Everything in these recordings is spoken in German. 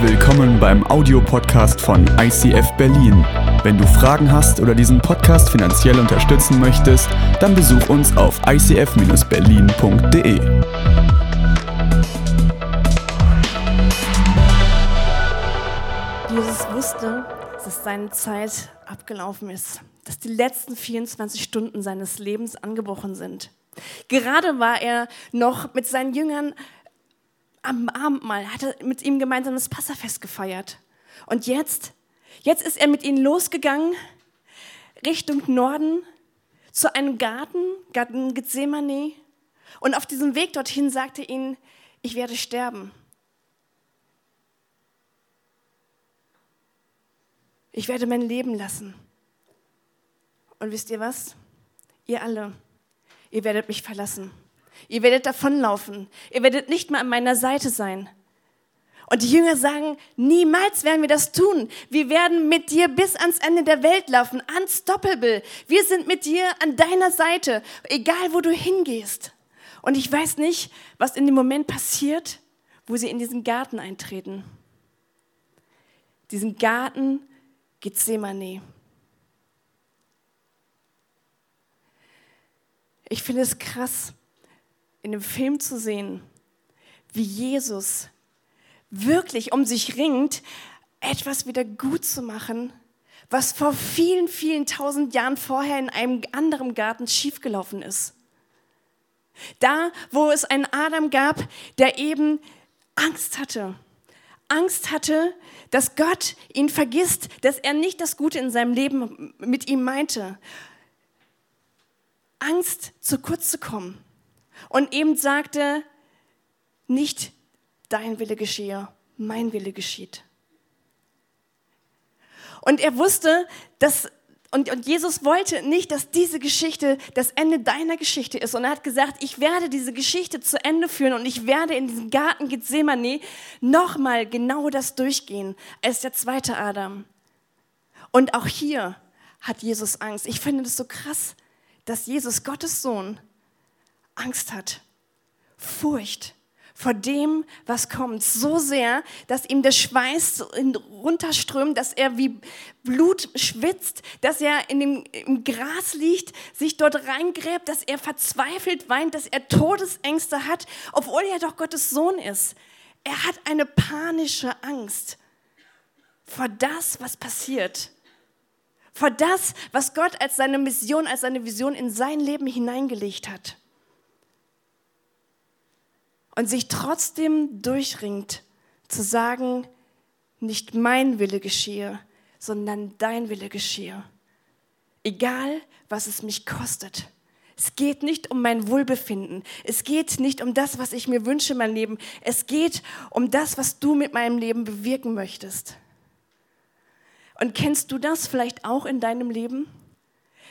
Willkommen beim Audiopodcast von ICF Berlin. Wenn du Fragen hast oder diesen Podcast finanziell unterstützen möchtest, dann besuch uns auf icf-berlin.de. Jesus wusste, dass seine Zeit abgelaufen ist, dass die letzten 24 Stunden seines Lebens angebrochen sind. Gerade war er noch mit seinen Jüngern am Abendmahl, hat er mit ihm gemeinsam das Passafest gefeiert. Und jetzt, jetzt ist er mit ihnen losgegangen Richtung Norden zu einem Garten, Garten Gethsemane. Und auf diesem Weg dorthin sagte er ihnen, ich werde sterben. Ich werde mein Leben lassen. Und wisst ihr was? Ihr alle, ihr werdet mich verlassen. Ihr werdet davonlaufen. Ihr werdet nicht mehr an meiner Seite sein. Und die Jünger sagen, niemals werden wir das tun. Wir werden mit dir bis ans Ende der Welt laufen, unstoppable. Wir sind mit dir an deiner Seite, egal wo du hingehst. Und ich weiß nicht, was in dem Moment passiert, wo sie in diesen Garten eintreten. Diesen Garten Gethsemane. Ich finde es krass, in dem Film zu sehen, wie Jesus wirklich um sich ringt, etwas wieder gut zu machen, was vor vielen, vielen tausend Jahren vorher in einem anderen Garten schiefgelaufen ist. Da, wo es einen Adam gab, der eben Angst hatte. Angst hatte, dass Gott ihn vergisst, dass er nicht das Gute in seinem Leben mit ihm meinte. Angst, zu kurz zu kommen und eben sagte, nicht dein Wille geschehe, mein Wille geschieht. Und er wusste, dass, und, und Jesus wollte nicht, dass diese Geschichte das Ende deiner Geschichte ist. Und er hat gesagt, ich werde diese Geschichte zu Ende führen und ich werde in diesem Garten Gethsemane nochmal genau das durchgehen als der zweite Adam. Und auch hier hat Jesus Angst. Ich finde das so krass, dass Jesus, Gottes Sohn, Angst hat, Furcht vor dem, was kommt, so sehr, dass ihm der Schweiß runterströmt, dass er wie Blut schwitzt, dass er in dem, im Gras liegt, sich dort reingräbt, dass er verzweifelt weint, dass er Todesängste hat, obwohl er doch Gottes Sohn ist. Er hat eine panische Angst vor das, was passiert. Vor das, was Gott als seine Mission, als seine Vision in sein Leben hineingelegt hat und sich trotzdem durchringt, zu sagen, nicht mein Wille geschehe, sondern dein Wille geschehe. Egal, was es mich kostet. Es geht nicht um mein Wohlbefinden. Es geht nicht um das, was ich mir wünsche in meinem Leben. Es geht um das, was du mit meinem Leben bewirken möchtest. Und kennst du das vielleicht auch in deinem Leben?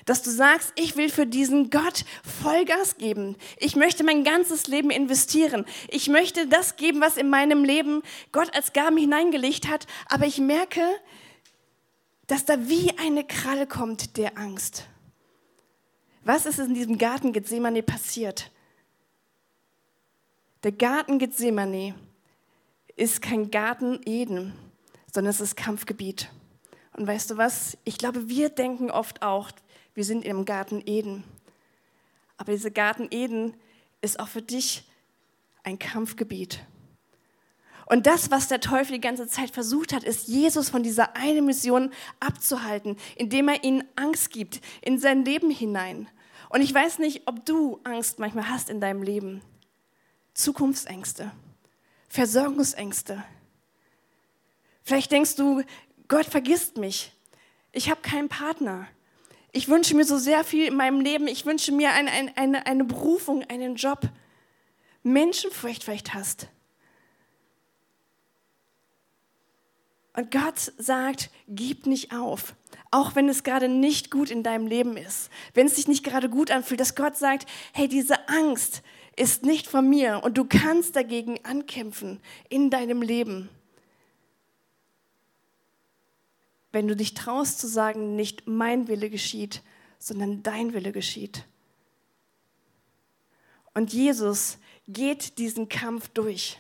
Dass du sagst, ich will für diesen Gott Vollgas geben. Ich möchte mein ganzes Leben investieren. Ich möchte das geben, was in meinem Leben Gott als Gaben hineingelegt hat. Aber ich merke, dass da wie eine Kralle kommt der Angst. Was ist in diesem Garten Gethsemane passiert? Der Garten Gethsemane ist kein Garten Eden, sondern es ist Kampfgebiet. Und weißt du was? Ich glaube, wir denken oft auch, wir sind im Garten Eden. Aber dieser Garten Eden ist auch für dich ein Kampfgebiet. Und das, was der Teufel die ganze Zeit versucht hat, ist, Jesus von dieser einen Mission abzuhalten, indem er ihnen Angst gibt in sein Leben hinein. Und ich weiß nicht, ob du Angst manchmal hast in deinem Leben. Zukunftsängste, Versorgungsängste. Vielleicht denkst du, Gott vergisst mich. Ich habe keinen Partner. Ich wünsche mir so sehr viel in meinem Leben. Ich wünsche mir eine, eine, eine Berufung, einen Job. Menschenfurcht vielleicht hast. Und Gott sagt, gib nicht auf, auch wenn es gerade nicht gut in deinem Leben ist, wenn es sich nicht gerade gut anfühlt, dass Gott sagt, hey, diese Angst ist nicht von mir und du kannst dagegen ankämpfen in deinem Leben. Wenn du dich traust zu sagen, nicht mein Wille geschieht, sondern dein Wille geschieht. Und Jesus geht diesen Kampf durch.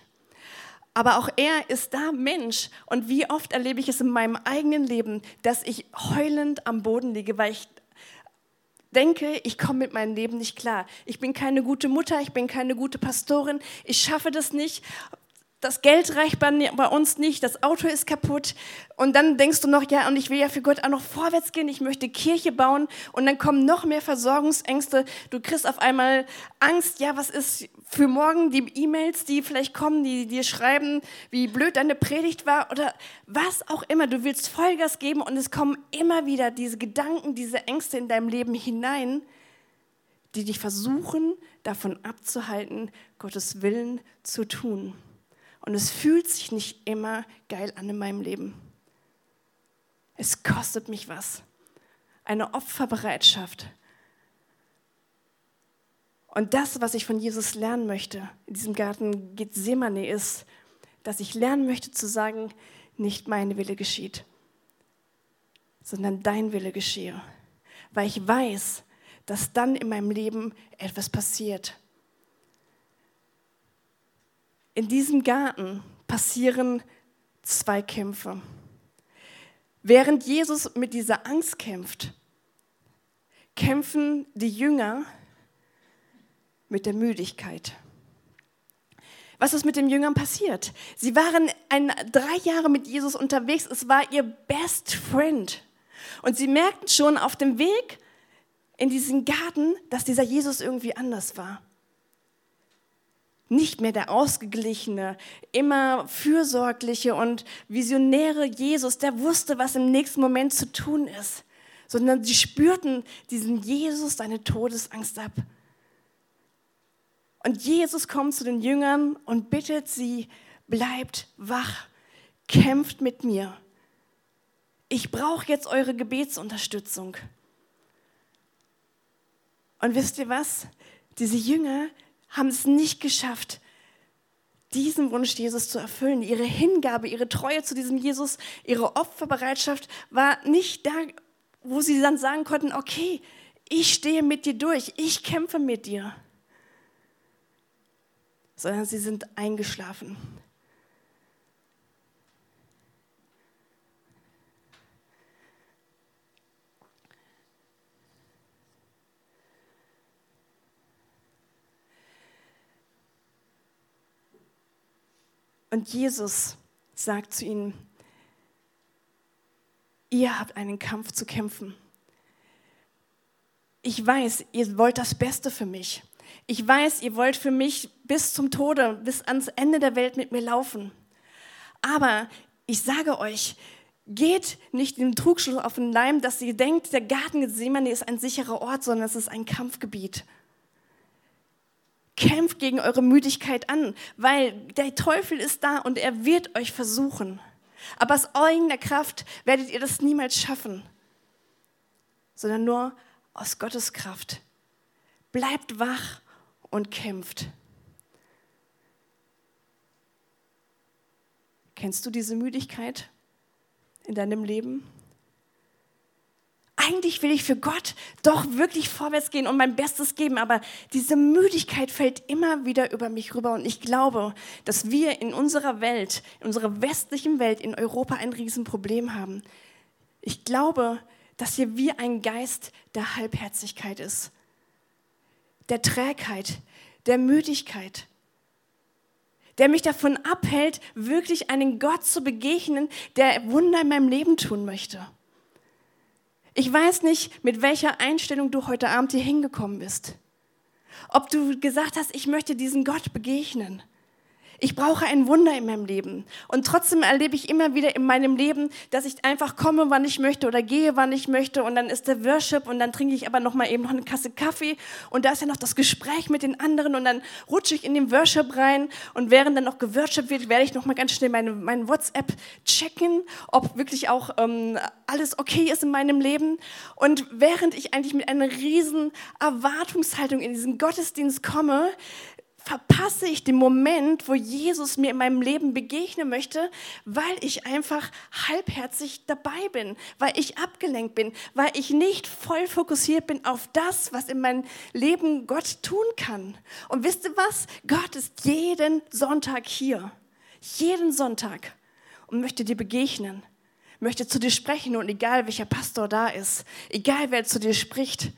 Aber auch er ist da Mensch. Und wie oft erlebe ich es in meinem eigenen Leben, dass ich heulend am Boden liege, weil ich denke, ich komme mit meinem Leben nicht klar. Ich bin keine gute Mutter, ich bin keine gute Pastorin, ich schaffe das nicht das Geld reicht bei, uns nicht, das Auto ist kaputt. Und dann denkst du noch, ja, und ich will ja für Gott auch noch vorwärts gehen, ich möchte Kirche bauen. Und dann kommen noch mehr Versorgungsängste. Du kriegst auf einmal Angst, ja, was ist für morgen die E-Mails, die vielleicht kommen, die dir schreiben, wie blöd deine Predigt war oder was auch immer. Du willst Vollgas geben und es kommen immer wieder diese Gedanken, diese Ängste in deinem Leben hinein, die dich versuchen, davon abzuhalten, Gottes Willen zu tun. Und es fühlt sich nicht immer geil an in meinem Leben. Es kostet mich was. Eine Opferbereitschaft. Und das, was ich von Jesus lernen möchte, in diesem Garten Gethsemane, ist, dass ich lernen möchte zu sagen, nicht mein Wille geschieht, sondern dein Wille geschehe. Weil ich weiß, dass dann in meinem Leben etwas passiert in diesem Garten passieren zwei Kämpfe. Während Jesus mit dieser Angst kämpft, kämpfen die Jünger mit der Müdigkeit. Was ist mit den Jüngern passiert? Sie waren ein, drei Jahre mit Jesus unterwegs. Es war ihr Best Friend. Und sie merkten schon auf dem Weg in diesen Garten, dass dieser Jesus irgendwie anders war nicht mehr der ausgeglichene, immer fürsorgliche und visionäre Jesus, der wusste, was im nächsten Moment zu tun ist, sondern sie spürten diesen Jesus seine Todesangst ab. Und Jesus kommt zu den Jüngern und bittet sie, bleibt wach, kämpft mit mir. Ich brauche jetzt eure Gebetsunterstützung. Und wisst ihr was? Diese Jünger haben es nicht geschafft, diesen Wunsch Jesus zu erfüllen. Ihre Hingabe, ihre Treue zu diesem Jesus, ihre Opferbereitschaft war nicht da, wo sie dann sagen konnten, okay, ich stehe mit dir durch, ich kämpfe mit dir. Sondern sie sind eingeschlafen. Und Jesus sagt zu ihnen, ihr habt einen Kampf zu kämpfen. Ich weiß, ihr wollt das Beste für mich. Ich weiß, ihr wollt für mich bis zum Tode, bis ans Ende der Welt mit mir laufen. Aber ich sage euch, geht nicht dem Trugschluss auf den Leim, dass ihr denkt, der Garten Gethsemane ist ein sicherer Ort, sondern es ist ein Kampfgebiet. Kämpft gegen eure Müdigkeit an, weil der Teufel ist da und er wird euch versuchen. Aber aus eigener Kraft werdet ihr das niemals schaffen, sondern nur aus Gottes Kraft. Bleibt wach und kämpft. Kennst du diese Müdigkeit in deinem Leben? Eigentlich will ich für Gott doch wirklich vorwärts gehen und mein Bestes geben, aber diese Müdigkeit fällt immer wieder über mich rüber und ich glaube, dass wir in unserer Welt, in unserer westlichen Welt, in Europa ein Riesenproblem haben. Ich glaube, dass hier wie ein Geist der Halbherzigkeit ist, der Trägheit, der Müdigkeit, der mich davon abhält, wirklich einen Gott zu begegnen, der Wunder in meinem Leben tun möchte. Ich weiß nicht, mit welcher Einstellung du heute Abend hier hingekommen bist. Ob du gesagt hast, ich möchte diesen Gott begegnen. Ich brauche ein Wunder in meinem Leben. Und trotzdem erlebe ich immer wieder in meinem Leben, dass ich einfach komme, wann ich möchte oder gehe, wann ich möchte. Und dann ist der Worship und dann trinke ich aber noch mal eben noch eine Kasse Kaffee. Und da ist ja noch das Gespräch mit den anderen. Und dann rutsche ich in den Worship rein. Und während dann noch geworshipped wird, werde ich noch mal ganz schnell meine, meine WhatsApp checken, ob wirklich auch ähm, alles okay ist in meinem Leben. Und während ich eigentlich mit einer riesen Erwartungshaltung in diesen Gottesdienst komme, verpasse ich den Moment, wo Jesus mir in meinem Leben begegnen möchte, weil ich einfach halbherzig dabei bin, weil ich abgelenkt bin, weil ich nicht voll fokussiert bin auf das, was in meinem Leben Gott tun kann. Und wisst ihr was? Gott ist jeden Sonntag hier. jeden Sonntag und möchte dir begegnen, möchte zu dir sprechen und egal welcher Pastor da ist, egal wer zu dir spricht.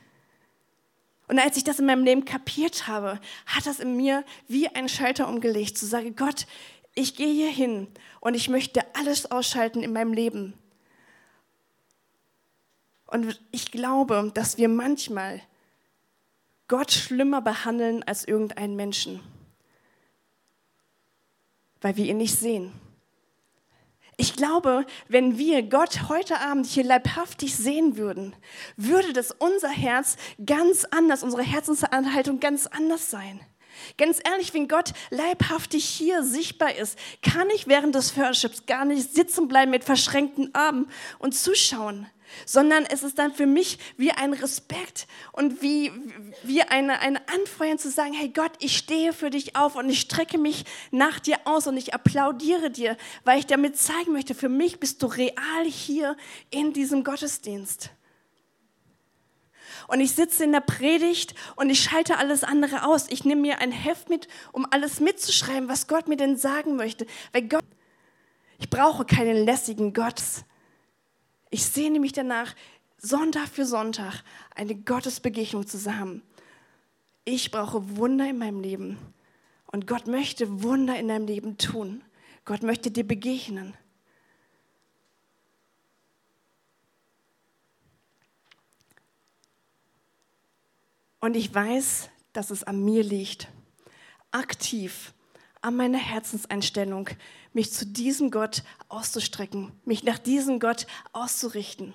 Und als ich das in meinem Leben kapiert habe, hat das in mir wie ein Schalter umgelegt, zu sagen, Gott, ich gehe hier hin und ich möchte alles ausschalten in meinem Leben. Und ich glaube, dass wir manchmal Gott schlimmer behandeln als irgendeinen Menschen, weil wir ihn nicht sehen. Ich glaube, wenn wir Gott heute Abend hier leibhaftig sehen würden, würde das unser Herz ganz anders, unsere Herzensanhaltung ganz anders sein. Ganz ehrlich, wenn Gott leibhaftig hier sichtbar ist, kann ich während des Worship gar nicht sitzen bleiben mit verschränkten Armen und zuschauen sondern es ist dann für mich wie ein Respekt und wie, wie eine, eine Anfeuern zu sagen, hey Gott, ich stehe für dich auf und ich strecke mich nach dir aus und ich applaudiere dir, weil ich damit zeigen möchte, für mich bist du real hier in diesem Gottesdienst. Und ich sitze in der Predigt und ich schalte alles andere aus. Ich nehme mir ein Heft mit, um alles mitzuschreiben, was Gott mir denn sagen möchte. Weil Gott, ich brauche keinen lässigen Gott, ich sehne mich danach, Sonntag für Sonntag eine Gottesbegegnung zu haben. Ich brauche Wunder in meinem Leben. Und Gott möchte Wunder in deinem Leben tun. Gott möchte dir begegnen. Und ich weiß, dass es an mir liegt, aktiv an meiner Herzenseinstellung, mich zu diesem Gott auszustrecken, mich nach diesem Gott auszurichten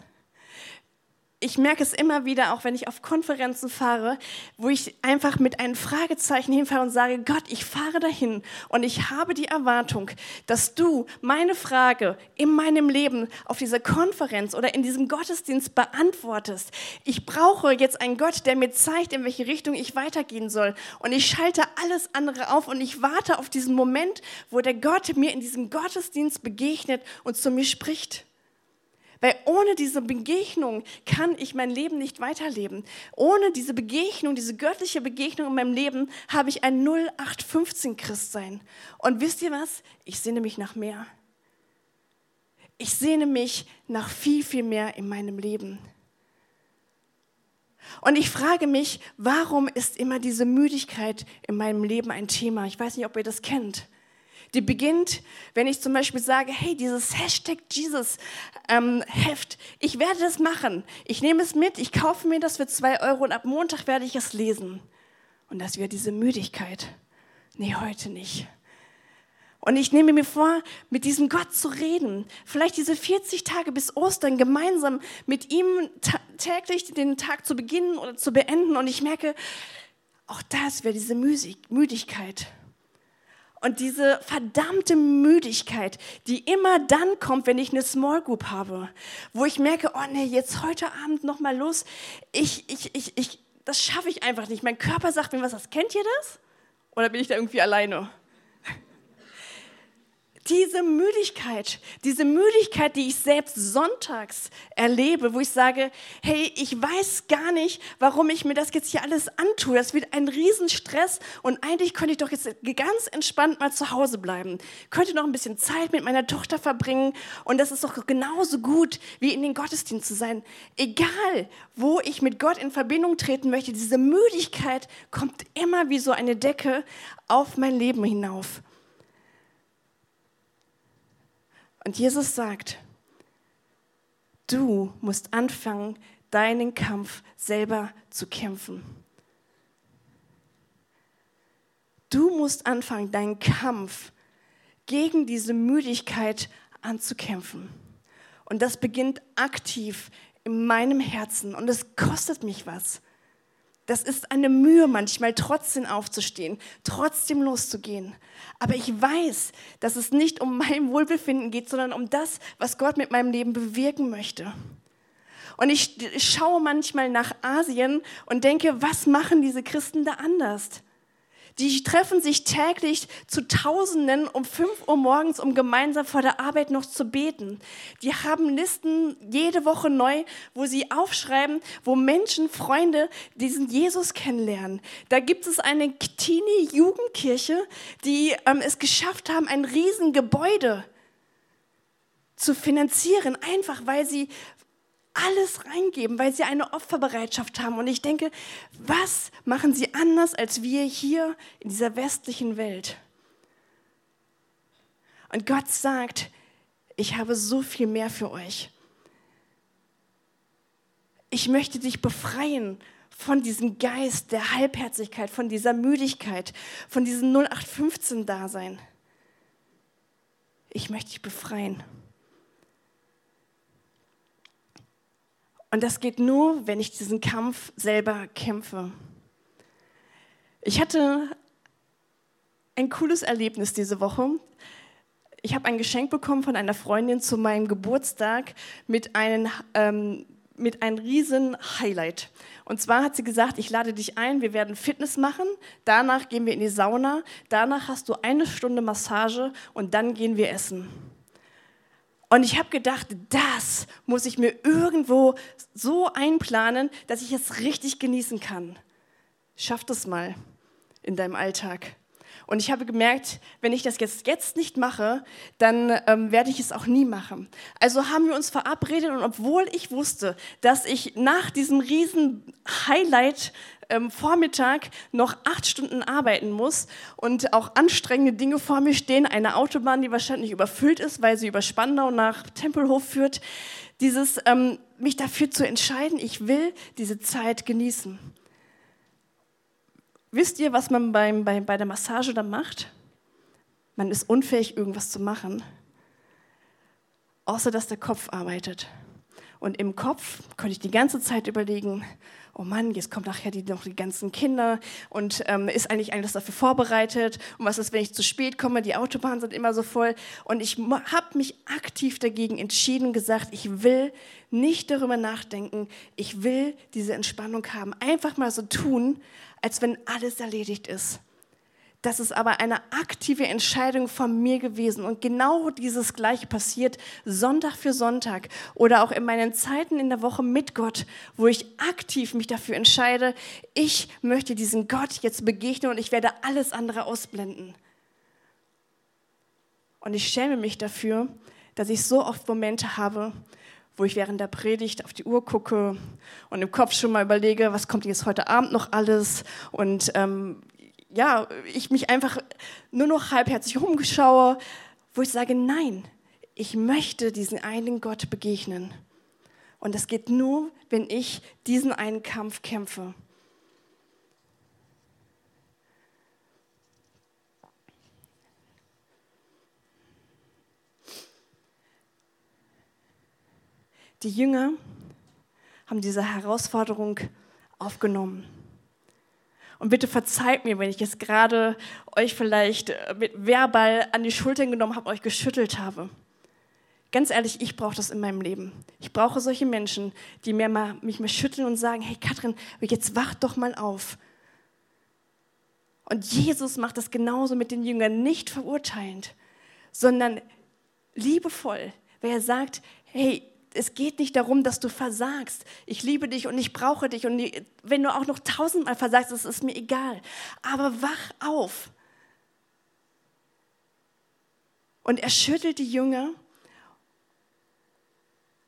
ich merke es immer wieder, auch wenn ich auf Konferenzen fahre, wo ich einfach mit einem Fragezeichen hinfahre und sage, Gott, ich fahre dahin und ich habe die Erwartung, dass du meine Frage in meinem Leben auf dieser Konferenz oder in diesem Gottesdienst beantwortest. Ich brauche jetzt einen Gott, der mir zeigt, in welche Richtung ich weitergehen soll. Und ich schalte alles andere auf und ich warte auf diesen Moment, wo der Gott mir in diesem Gottesdienst begegnet und zu mir spricht. Weil ohne diese Begegnung kann ich mein Leben nicht weiterleben. Ohne diese Begegnung, diese göttliche Begegnung in meinem Leben, habe ich ein 0815 Christsein. Und wisst ihr was? Ich sehne mich nach mehr. Ich sehne mich nach viel, viel mehr in meinem Leben. Und ich frage mich, warum ist immer diese Müdigkeit in meinem Leben ein Thema? Ich weiß nicht, ob ihr das kennt. Die beginnt, wenn ich zum Beispiel sage, hey, dieses Hashtag Jesus ähm, Heft, ich werde das machen. Ich nehme es mit, ich kaufe mir das für zwei Euro und ab Montag werde ich es lesen. Und das wäre diese Müdigkeit. Nee, heute nicht. Und ich nehme mir vor, mit diesem Gott zu reden. Vielleicht diese 40 Tage bis Ostern gemeinsam mit ihm täglich den Tag zu beginnen oder zu beenden. Und ich merke, auch das wäre diese Müdigkeit. Und diese verdammte Müdigkeit, die immer dann kommt, wenn ich eine Small Group habe, wo ich merke, oh nee, jetzt heute Abend noch mal los. Ich, ich, ich, ich, das schaffe ich einfach nicht. Mein Körper sagt mir was, das kennt ihr das? Oder bin ich da irgendwie alleine? Diese Müdigkeit, diese Müdigkeit, die ich selbst sonntags erlebe, wo ich sage, hey, ich weiß gar nicht, warum ich mir das jetzt hier alles antue. Das wird ein Riesenstress und eigentlich könnte ich doch jetzt ganz entspannt mal zu Hause bleiben. Könnte noch ein bisschen Zeit mit meiner Tochter verbringen und das ist doch genauso gut, wie in den Gottesdienst zu sein. Egal, wo ich mit Gott in Verbindung treten möchte, diese Müdigkeit kommt immer wie so eine Decke auf mein Leben hinauf. Und Jesus sagt, du musst anfangen, deinen Kampf selber zu kämpfen. Du musst anfangen, deinen Kampf gegen diese Müdigkeit anzukämpfen. Und das beginnt aktiv in meinem Herzen und es kostet mich was. Das ist eine Mühe manchmal, trotzdem aufzustehen, trotzdem loszugehen. Aber ich weiß, dass es nicht um mein Wohlbefinden geht, sondern um das, was Gott mit meinem Leben bewirken möchte. Und ich schaue manchmal nach Asien und denke, was machen diese Christen da anders? Die treffen sich täglich zu Tausenden um 5 Uhr morgens, um gemeinsam vor der Arbeit noch zu beten. Die haben Listen jede Woche neu, wo sie aufschreiben, wo Menschen, Freunde diesen Jesus kennenlernen. Da gibt es eine Teenie-Jugendkirche, die ähm, es geschafft haben, ein Riesengebäude zu finanzieren, einfach weil sie alles reingeben, weil sie eine Opferbereitschaft haben. Und ich denke, was machen sie anders als wir hier in dieser westlichen Welt? Und Gott sagt, ich habe so viel mehr für euch. Ich möchte dich befreien von diesem Geist der Halbherzigkeit, von dieser Müdigkeit, von diesem 0815-Dasein. Ich möchte dich befreien. Und das geht nur, wenn ich diesen Kampf selber kämpfe. Ich hatte ein cooles Erlebnis diese Woche. Ich habe ein Geschenk bekommen von einer Freundin zu meinem Geburtstag mit einem, ähm, mit einem riesen Highlight. Und zwar hat sie gesagt, ich lade dich ein, wir werden Fitness machen, danach gehen wir in die Sauna, danach hast du eine Stunde Massage und dann gehen wir essen. Und ich habe gedacht, das muss ich mir irgendwo so einplanen, dass ich es richtig genießen kann. Schaff das mal in deinem Alltag. Und ich habe gemerkt, wenn ich das jetzt, jetzt nicht mache, dann ähm, werde ich es auch nie machen. Also haben wir uns verabredet und obwohl ich wusste, dass ich nach diesem riesen Highlight ähm, Vormittag noch acht Stunden arbeiten muss und auch anstrengende Dinge vor mir stehen, eine Autobahn, die wahrscheinlich überfüllt ist, weil sie über Spandau nach Tempelhof führt, dieses ähm, mich dafür zu entscheiden, ich will diese Zeit genießen. Wisst ihr, was man beim, bei, bei der Massage dann macht? Man ist unfähig, irgendwas zu machen, außer dass der Kopf arbeitet. Und im Kopf konnte ich die ganze Zeit überlegen, oh Mann, jetzt kommen nachher die, noch die ganzen Kinder und ähm, ist eigentlich alles dafür vorbereitet? Und was ist, wenn ich zu spät komme? Die Autobahnen sind immer so voll. Und ich habe mich aktiv dagegen entschieden gesagt, ich will nicht darüber nachdenken, ich will diese Entspannung haben. Einfach mal so tun, als wenn alles erledigt ist. Das ist aber eine aktive Entscheidung von mir gewesen. Und genau dieses Gleiche passiert Sonntag für Sonntag oder auch in meinen Zeiten in der Woche mit Gott, wo ich aktiv mich dafür entscheide, ich möchte diesen Gott jetzt begegnen und ich werde alles andere ausblenden. Und ich schäme mich dafür, dass ich so oft Momente habe, wo ich während der Predigt auf die Uhr gucke und im Kopf schon mal überlege, was kommt jetzt heute Abend noch alles und ähm, ja, ich mich einfach nur noch halbherzig rumschaue, wo ich sage, nein, ich möchte diesen einen Gott begegnen. Und das geht nur, wenn ich diesen einen Kampf kämpfe. Die Jünger haben diese Herausforderung aufgenommen. Und bitte verzeiht mir, wenn ich jetzt gerade euch vielleicht äh, mit verbal an die Schultern genommen habe, euch geschüttelt habe. Ganz ehrlich, ich brauche das in meinem Leben. Ich brauche solche Menschen, die mir mal, mich mal schütteln und sagen, hey Katrin, jetzt wach doch mal auf. Und Jesus macht das genauso mit den Jüngern, nicht verurteilend, sondern liebevoll, weil er sagt, hey, es geht nicht darum, dass du versagst. Ich liebe dich und ich brauche dich. Und wenn du auch noch tausendmal versagst, das ist mir egal. Aber wach auf. Und er schüttelt die Jünger.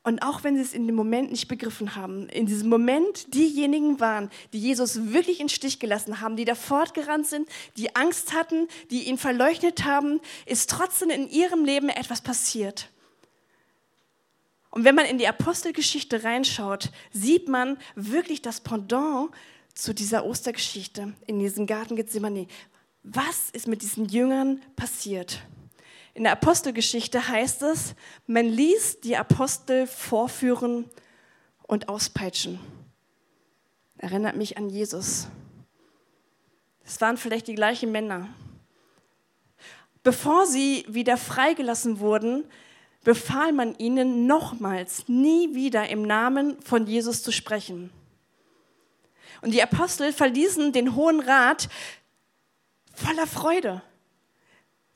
Und auch wenn sie es in dem Moment nicht begriffen haben, in diesem Moment diejenigen waren, die Jesus wirklich in Stich gelassen haben, die da fortgerannt sind, die Angst hatten, die ihn verleugnet haben, ist trotzdem in ihrem Leben etwas passiert. Und wenn man in die Apostelgeschichte reinschaut, sieht man wirklich das Pendant zu dieser Ostergeschichte in diesem Garten Gethsemane. Was ist mit diesen Jüngern passiert? In der Apostelgeschichte heißt es, man ließ die Apostel vorführen und auspeitschen. Erinnert mich an Jesus. Es waren vielleicht die gleichen Männer. Bevor sie wieder freigelassen wurden, befahl man ihnen nochmals, nie wieder im Namen von Jesus zu sprechen. Und die Apostel verließen den Hohen Rat voller Freude.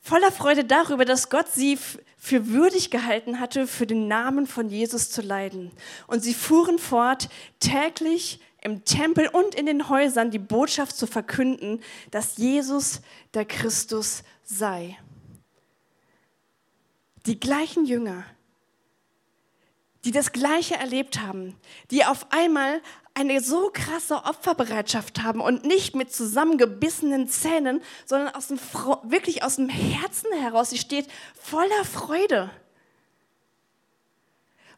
Voller Freude darüber, dass Gott sie für würdig gehalten hatte, für den Namen von Jesus zu leiden. Und sie fuhren fort, täglich im Tempel und in den Häusern die Botschaft zu verkünden, dass Jesus der Christus sei. Die gleichen Jünger, die das Gleiche erlebt haben, die auf einmal eine so krasse Opferbereitschaft haben und nicht mit zusammengebissenen Zähnen, sondern aus dem, wirklich aus dem Herzen heraus. Sie steht voller Freude.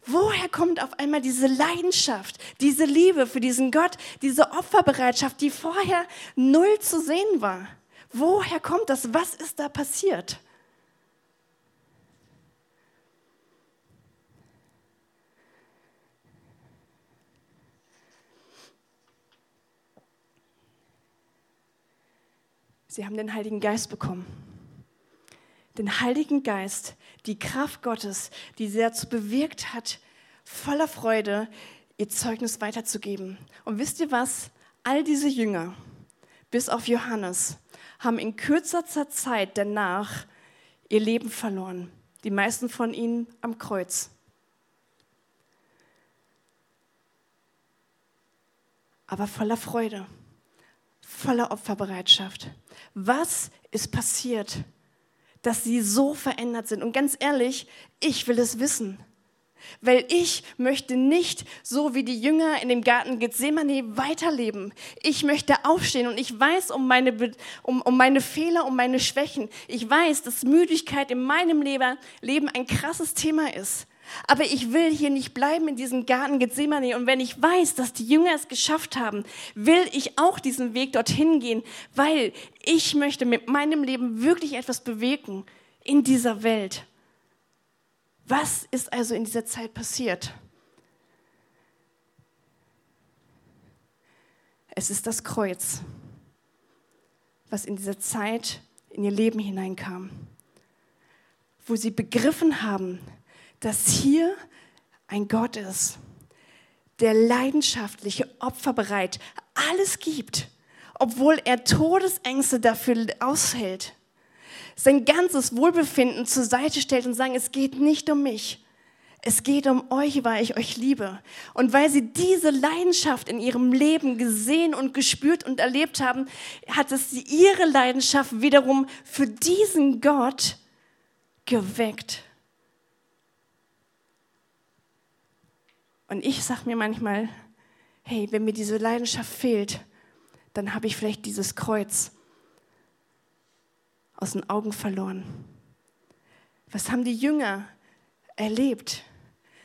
Woher kommt auf einmal diese Leidenschaft, diese Liebe für diesen Gott, diese Opferbereitschaft, die vorher null zu sehen war? Woher kommt das? Was ist da passiert? Sie haben den Heiligen Geist bekommen. Den Heiligen Geist, die Kraft Gottes, die sie dazu bewirkt hat, voller Freude ihr Zeugnis weiterzugeben. Und wisst ihr was? All diese Jünger, bis auf Johannes, haben in kürzester Zeit danach ihr Leben verloren. Die meisten von ihnen am Kreuz. Aber voller Freude, voller Opferbereitschaft. Was ist passiert, dass sie so verändert sind? Und ganz ehrlich, ich will es wissen. Weil ich möchte nicht so wie die Jünger in dem Garten Gethsemane weiterleben. Ich möchte aufstehen und ich weiß um meine, um, um meine Fehler, um meine Schwächen. Ich weiß, dass Müdigkeit in meinem Leben ein krasses Thema ist. Aber ich will hier nicht bleiben in diesem Garten Gethsemane. Und wenn ich weiß, dass die Jünger es geschafft haben, will ich auch diesen Weg dorthin gehen, weil ich möchte mit meinem Leben wirklich etwas bewegen in dieser Welt. Was ist also in dieser Zeit passiert? Es ist das Kreuz, was in dieser Zeit in ihr Leben hineinkam, wo sie begriffen haben, dass hier ein Gott ist, der leidenschaftliche, opferbereit alles gibt, obwohl er Todesängste dafür aushält, sein ganzes Wohlbefinden zur Seite stellt und sagt, es geht nicht um mich, es geht um euch, weil ich euch liebe. Und weil sie diese Leidenschaft in ihrem Leben gesehen und gespürt und erlebt haben, hat es ihre Leidenschaft wiederum für diesen Gott geweckt. Und ich sage mir manchmal, hey, wenn mir diese Leidenschaft fehlt, dann habe ich vielleicht dieses Kreuz aus den Augen verloren. Was haben die Jünger erlebt?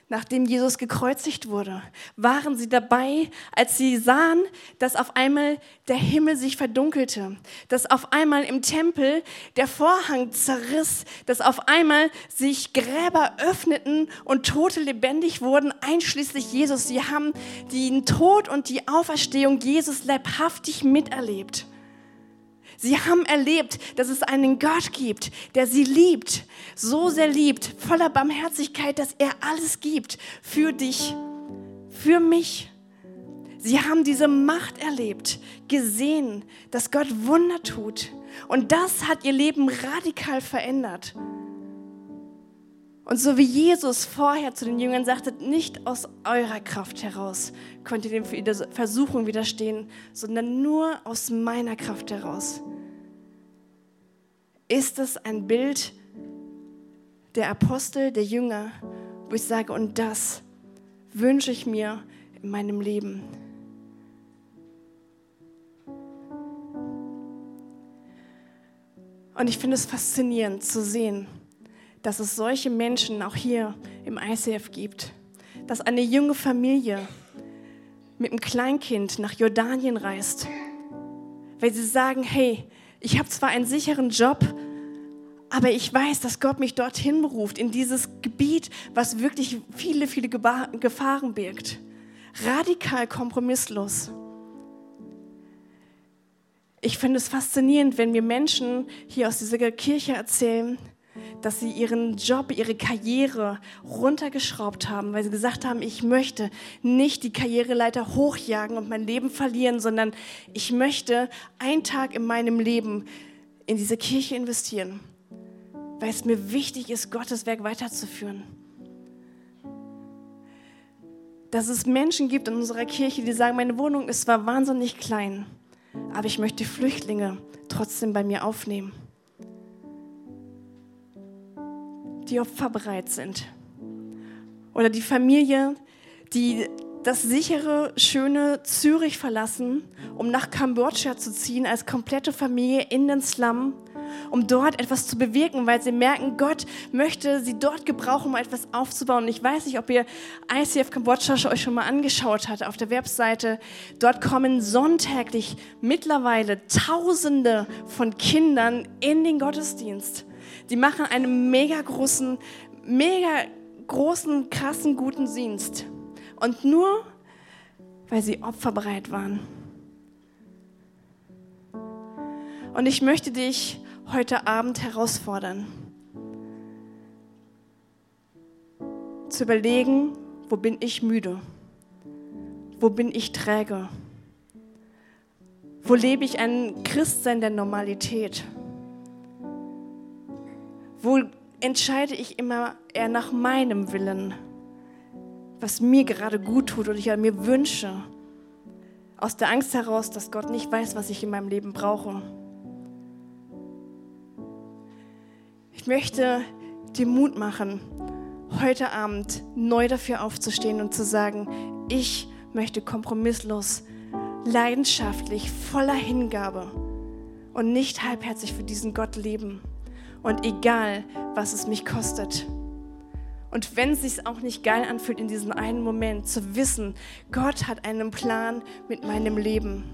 Nachdem Jesus gekreuzigt wurde? Waren sie dabei, als sie sahen, dass auf einmal der Himmel sich verdunkelte, dass auf einmal im Tempel der Vorhang zerriss, dass auf einmal sich Gräber öffneten und Tote lebendig wurden, einschließlich Jesus. Sie haben den Tod und die Auferstehung Jesus leibhaftig miterlebt. Sie haben erlebt, dass es einen Gott gibt, der sie liebt, so sehr liebt, voller Barmherzigkeit, dass er alles gibt für dich, für mich. Sie haben diese Macht erlebt, gesehen, dass Gott Wunder tut. Und das hat ihr Leben radikal verändert. Und so wie Jesus vorher zu den Jüngern sagte, nicht aus eurer Kraft heraus könnt ihr den Versuchung widerstehen, sondern nur aus meiner Kraft heraus. Ist es ein Bild der Apostel, der Jünger, wo ich sage, und das wünsche ich mir in meinem Leben. Und ich finde es faszinierend zu sehen, dass es solche Menschen auch hier im ICF gibt. Dass eine junge Familie mit einem Kleinkind nach Jordanien reist, weil sie sagen, hey, ich habe zwar einen sicheren Job, aber ich weiß, dass Gott mich dorthin beruft, in dieses Gebiet, was wirklich viele, viele Gefahren birgt. Radikal kompromisslos. Ich finde es faszinierend, wenn mir Menschen hier aus dieser Kirche erzählen, dass sie ihren Job, ihre Karriere runtergeschraubt haben, weil sie gesagt haben, ich möchte nicht die Karriereleiter hochjagen und mein Leben verlieren, sondern ich möchte einen Tag in meinem Leben in diese Kirche investieren, weil es mir wichtig ist, Gottes Werk weiterzuführen. Dass es Menschen gibt in unserer Kirche, die sagen, meine Wohnung ist zwar wahnsinnig klein, aber ich möchte Flüchtlinge trotzdem bei mir aufnehmen, die opferbereit sind. Oder die Familie, die das sichere, schöne Zürich verlassen, um nach Kambodscha zu ziehen als komplette Familie in den Slum, um dort etwas zu bewirken, weil sie merken, Gott möchte sie dort gebrauchen, um etwas aufzubauen. Und ich weiß nicht, ob ihr ICF Kambodscha euch schon mal angeschaut habt auf der Webseite. Dort kommen sonntäglich mittlerweile Tausende von Kindern in den Gottesdienst. Die machen einen mega großen, mega großen, krassen, guten Dienst. Und nur, weil sie opferbereit waren. Und ich möchte dich heute Abend herausfordern, zu überlegen, wo bin ich müde? Wo bin ich träge? Wo lebe ich ein Christsein der Normalität? Wo entscheide ich immer eher nach meinem Willen? was mir gerade gut tut und ich mir wünsche, aus der Angst heraus, dass Gott nicht weiß, was ich in meinem Leben brauche. Ich möchte dir Mut machen, heute Abend neu dafür aufzustehen und zu sagen, ich möchte kompromisslos, leidenschaftlich, voller Hingabe und nicht halbherzig für diesen Gott leben. Und egal, was es mich kostet. Und wenn es sich auch nicht geil anfühlt in diesem einen Moment, zu wissen, Gott hat einen Plan mit meinem Leben.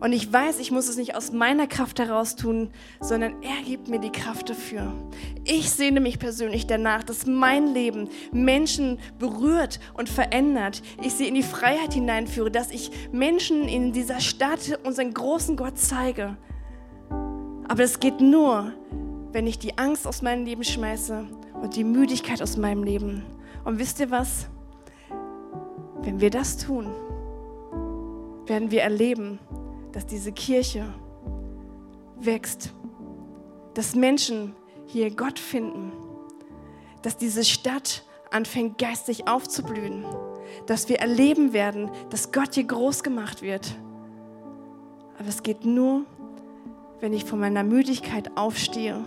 Und ich weiß, ich muss es nicht aus meiner Kraft heraus tun, sondern er gibt mir die Kraft dafür. Ich sehne mich persönlich danach, dass mein Leben Menschen berührt und verändert. Ich sie in die Freiheit hineinführe, dass ich Menschen in dieser Stadt unseren großen Gott zeige. Aber es geht nur, wenn ich die Angst aus meinem Leben schmeiße und die Müdigkeit aus meinem Leben. Und wisst ihr was? Wenn wir das tun, werden wir erleben, dass diese Kirche wächst, dass Menschen hier Gott finden, dass diese Stadt anfängt geistig aufzublühen, dass wir erleben werden, dass Gott hier groß gemacht wird. Aber es geht nur, wenn ich von meiner Müdigkeit aufstehe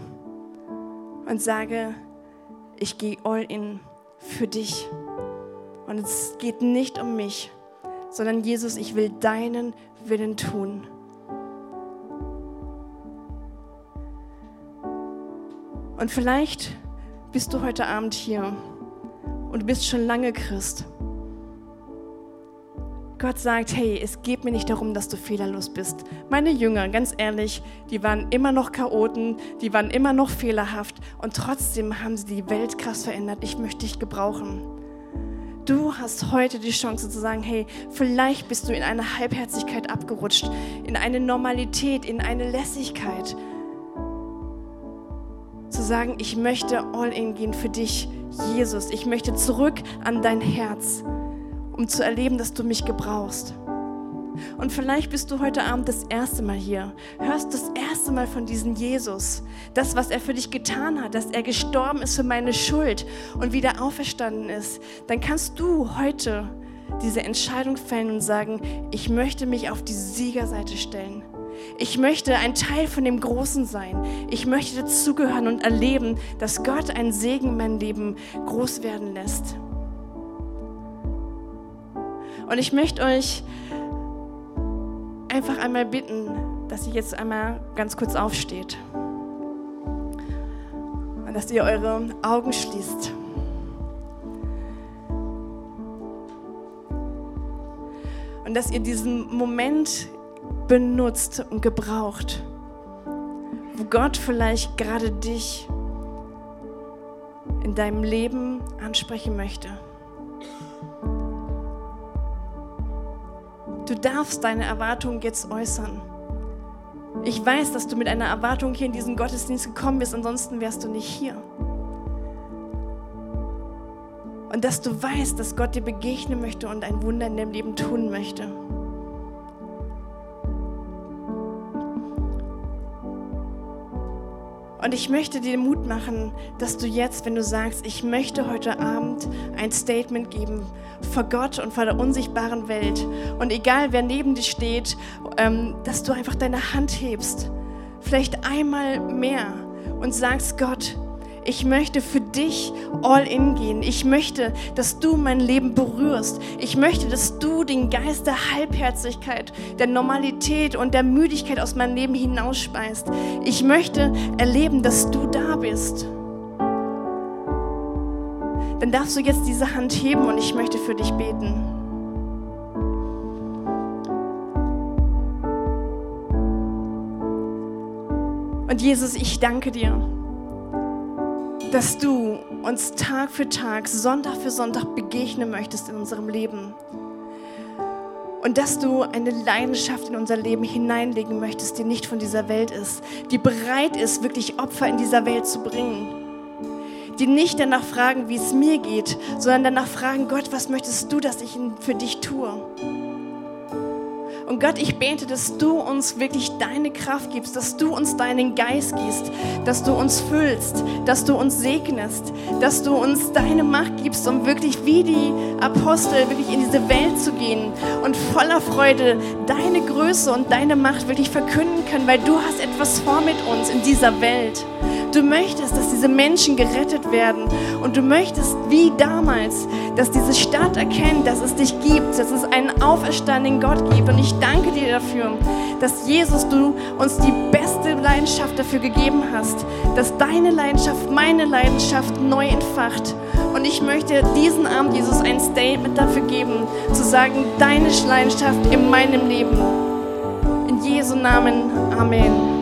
und sage, ich gehe all in für dich. Und es geht nicht um mich, sondern Jesus, ich will deinen Willen tun. Und vielleicht bist du heute Abend hier und bist schon lange Christ. Gott sagt, hey, es geht mir nicht darum, dass du fehlerlos bist. Meine Jünger, ganz ehrlich, die waren immer noch Chaoten, die waren immer noch fehlerhaft und trotzdem haben sie die Welt krass verändert. Ich möchte dich gebrauchen. Du hast heute die Chance zu sagen, hey, vielleicht bist du in eine Halbherzigkeit abgerutscht, in eine Normalität, in eine Lässigkeit. Zu sagen, ich möchte all in gehen für dich, Jesus. Ich möchte zurück an dein Herz um zu erleben, dass du mich gebrauchst. Und vielleicht bist du heute Abend das erste Mal hier, hörst das erste Mal von diesem Jesus, das, was er für dich getan hat, dass er gestorben ist für meine Schuld und wieder auferstanden ist. Dann kannst du heute diese Entscheidung fällen und sagen, ich möchte mich auf die Siegerseite stellen. Ich möchte ein Teil von dem Großen sein. Ich möchte dazugehören und erleben, dass Gott einen Segen in meinem Leben groß werden lässt. Und ich möchte euch einfach einmal bitten, dass ihr jetzt einmal ganz kurz aufsteht. Und dass ihr eure Augen schließt. Und dass ihr diesen Moment benutzt und gebraucht, wo Gott vielleicht gerade dich in deinem Leben ansprechen möchte. Du darfst deine Erwartungen jetzt äußern. Ich weiß, dass du mit einer Erwartung hier in diesen Gottesdienst gekommen bist, ansonsten wärst du nicht hier. Und dass du weißt, dass Gott dir begegnen möchte und ein Wunder in deinem Leben tun möchte. Und ich möchte dir Mut machen, dass du jetzt, wenn du sagst, ich möchte heute Abend ein Statement geben vor Gott und vor der unsichtbaren Welt. Und egal wer neben dir steht, ähm, dass du einfach deine Hand hebst. Vielleicht einmal mehr und sagst, Gott, ich möchte für dich all in gehen. Ich möchte, dass du mein Leben berührst. Ich möchte, dass du den Geist der Halbherzigkeit, der Normalität und der Müdigkeit aus meinem Leben hinausspeist. Ich möchte erleben, dass du da bist. Dann darfst du jetzt diese Hand heben und ich möchte für dich beten. Und Jesus, ich danke dir dass du uns Tag für Tag, Sonntag für Sonntag begegnen möchtest in unserem Leben. Und dass du eine Leidenschaft in unser Leben hineinlegen möchtest, die nicht von dieser Welt ist, die bereit ist, wirklich Opfer in dieser Welt zu bringen. Die nicht danach fragen, wie es mir geht, sondern danach fragen, Gott, was möchtest du, dass ich für dich tue? Und Gott, ich bete, dass du uns wirklich deine Kraft gibst, dass du uns deinen Geist gibst, dass du uns füllst, dass du uns segnest, dass du uns deine Macht gibst, um wirklich wie die Apostel wirklich in diese Welt zu gehen und voller Freude deine Größe und deine Macht wirklich verkünden können, weil du hast etwas vor mit uns in dieser Welt. Du möchtest, dass diese Menschen gerettet werden. Und du möchtest, wie damals, dass diese Stadt erkennt, dass es dich gibt, dass es einen auferstandenen Gott gibt. Und ich danke dir dafür, dass Jesus, du uns die beste Leidenschaft dafür gegeben hast, dass deine Leidenschaft meine Leidenschaft neu entfacht. Und ich möchte diesen Abend, Jesus, ein Statement dafür geben, zu sagen, deine Leidenschaft in meinem Leben. In Jesu Namen. Amen.